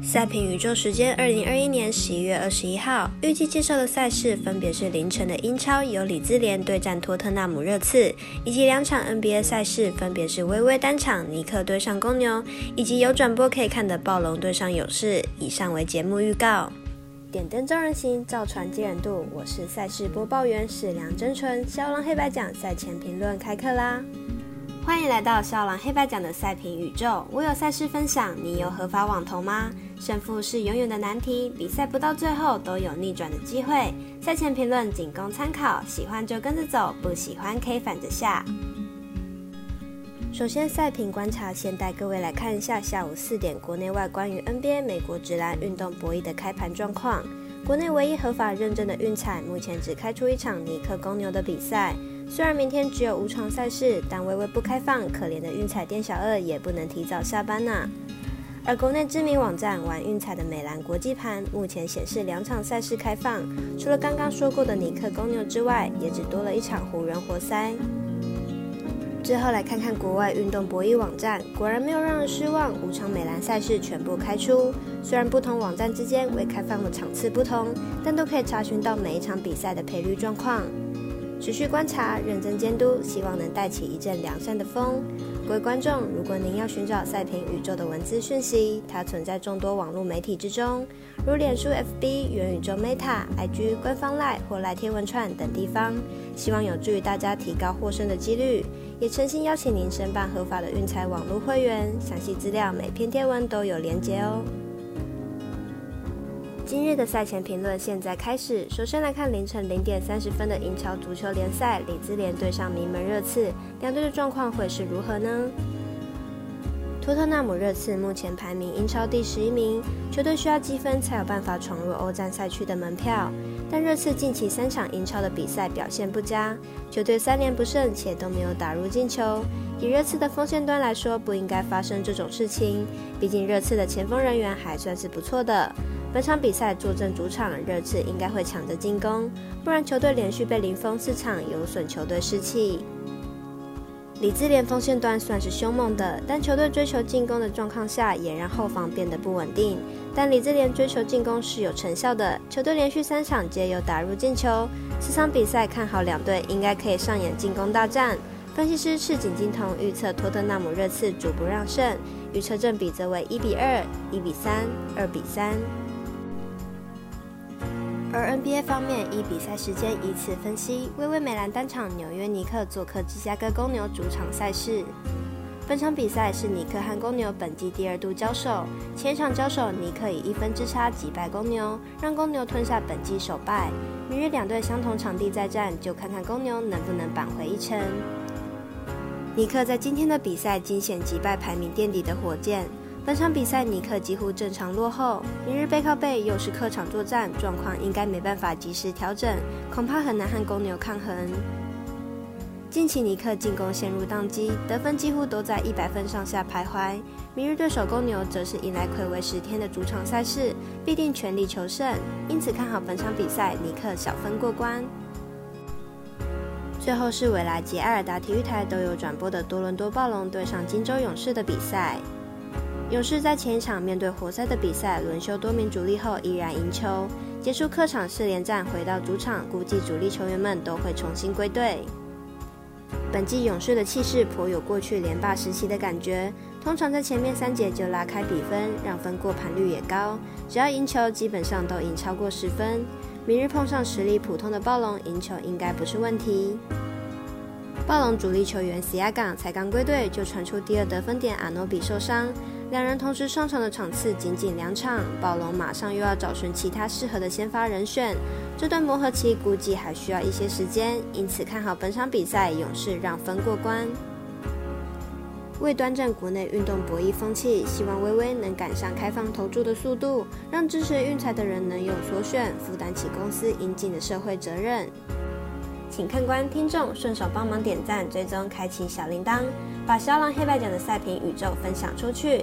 赛评宇宙时间：二零二一年十一月二十一号，预计介绍的赛事分别是凌晨的英超由李兹联对战托特纳姆热刺，以及两场 NBA 赛事分别是微微单场尼克对上公牛，以及有转播可以看的暴龙对上勇士。以上为节目预告。点灯照人行，造船接人度。我是赛事播报员史良真纯，肖狼黑白奖赛前评论开课啦！欢迎来到肖狼黑白奖的赛评宇宙。我有赛事分享，你有合法网投吗？胜负是永远的难题，比赛不到最后都有逆转的机会。赛前评论仅供参考，喜欢就跟着走，不喜欢可以反着下。首先，赛评观察，先带各位来看一下下午四点国内外关于 NBA 美国职篮运动博弈的开盘状况。国内唯一合法认证的运彩，目前只开出一场尼克公牛的比赛。虽然明天只有五场赛事，但微微不开放，可怜的运彩店小二也不能提早下班呐。而国内知名网站玩运彩的美兰国际盘，目前显示两场赛事开放，除了刚刚说过的尼克公牛之外，也只多了一场湖人活塞。最后来看看国外运动博弈网站，果然没有让人失望，五场美兰赛事全部开出。虽然不同网站之间未开放的场次不同，但都可以查询到每一场比赛的赔率状况。持续观察，认真监督，希望能带起一阵良善的风。各位观众，如果您要寻找赛评宇宙的文字讯息，它存在众多网络媒体之中，如脸书、FB、元宇宙 Meta、IG、官方 Live 或赖天文串等地方，希望有助于大家提高获胜的几率。也诚心邀请您申办合法的运财网络会员，详细资料每篇贴文都有连结哦。今日的赛前评论现在开始。首先来看凌晨零点三十分的英超足球联赛，里兹联对上名门热刺，两队的状况会是如何呢？托特纳姆热刺目前排名英超第十一名，球队需要积分才有办法闯入欧战赛区的门票。但热刺近期三场英超的比赛表现不佳，球队三连不胜且都没有打入进球。以热刺的锋线端来说，不应该发生这种事情。毕竟热刺的前锋人员还算是不错的。本场比赛坐镇主场，热刺应该会抢着进攻，不然球队连续被零封四场，有损球队士气。李兹联锋线端算是凶猛的，但球队追求进攻的状况下，也让后防变得不稳定。但李兹联追求进攻是有成效的，球队连续三场皆有打入进球。此场比赛看好两队应该可以上演进攻大战。分析师赤井金童预测托特纳姆热刺主不让胜，预测正比则为一比二、一比三、二比三。而 NBA 方面，以比赛时间依次分析：微微美兰单场纽约尼克做客芝加哥公牛主场赛事。本场比赛是尼克和公牛本季第二度交手，前场交手尼克以一分之差击败公牛，让公牛吞下本季首败。明日两队相同场地再战，就看看公牛能不能扳回一城。尼克在今天的比赛惊险击败排名垫底的火箭。本场比赛尼克几乎正常落后，明日背靠背又是客场作战，状况应该没办法及时调整，恐怕很难和公牛抗衡。近期尼克进攻陷入宕机，得分几乎都在一百分上下徘徊。明日对手公牛则是迎来魁违十天的主场赛事，必定全力求胜，因此看好本场比赛尼克小分过关。最后是未来及埃尔达体育台都有转播的多伦多暴龙对上金州勇士的比赛。勇士在前一场面对活塞的比赛，轮休多名主力后依然赢球，结束客场四连战，回到主场，估计主力球员们都会重新归队。本季勇士的气势颇有过去连霸时期的感觉，通常在前面三节就拉开比分，让分过盘率也高，只要赢球基本上都赢超过十分。明日碰上实力普通的暴龙，赢球应该不是问题。暴龙主力球员 C 亚港才刚归队，就传出第二得分点阿诺比受伤。两人同时上场的场次仅仅两场，暴龙马上又要找寻其他适合的先发人选，这段磨合期估计还需要一些时间，因此看好本场比赛勇士让分过关。为端正国内运动博弈风气，希望微微能赶上开放投注的速度，让支持运彩的人能有所选，负担起公司应尽的社会责任。请看官、听众顺手帮忙点赞、追踪、开启小铃铛，把肖狼黑白奖的赛评宇宙分享出去。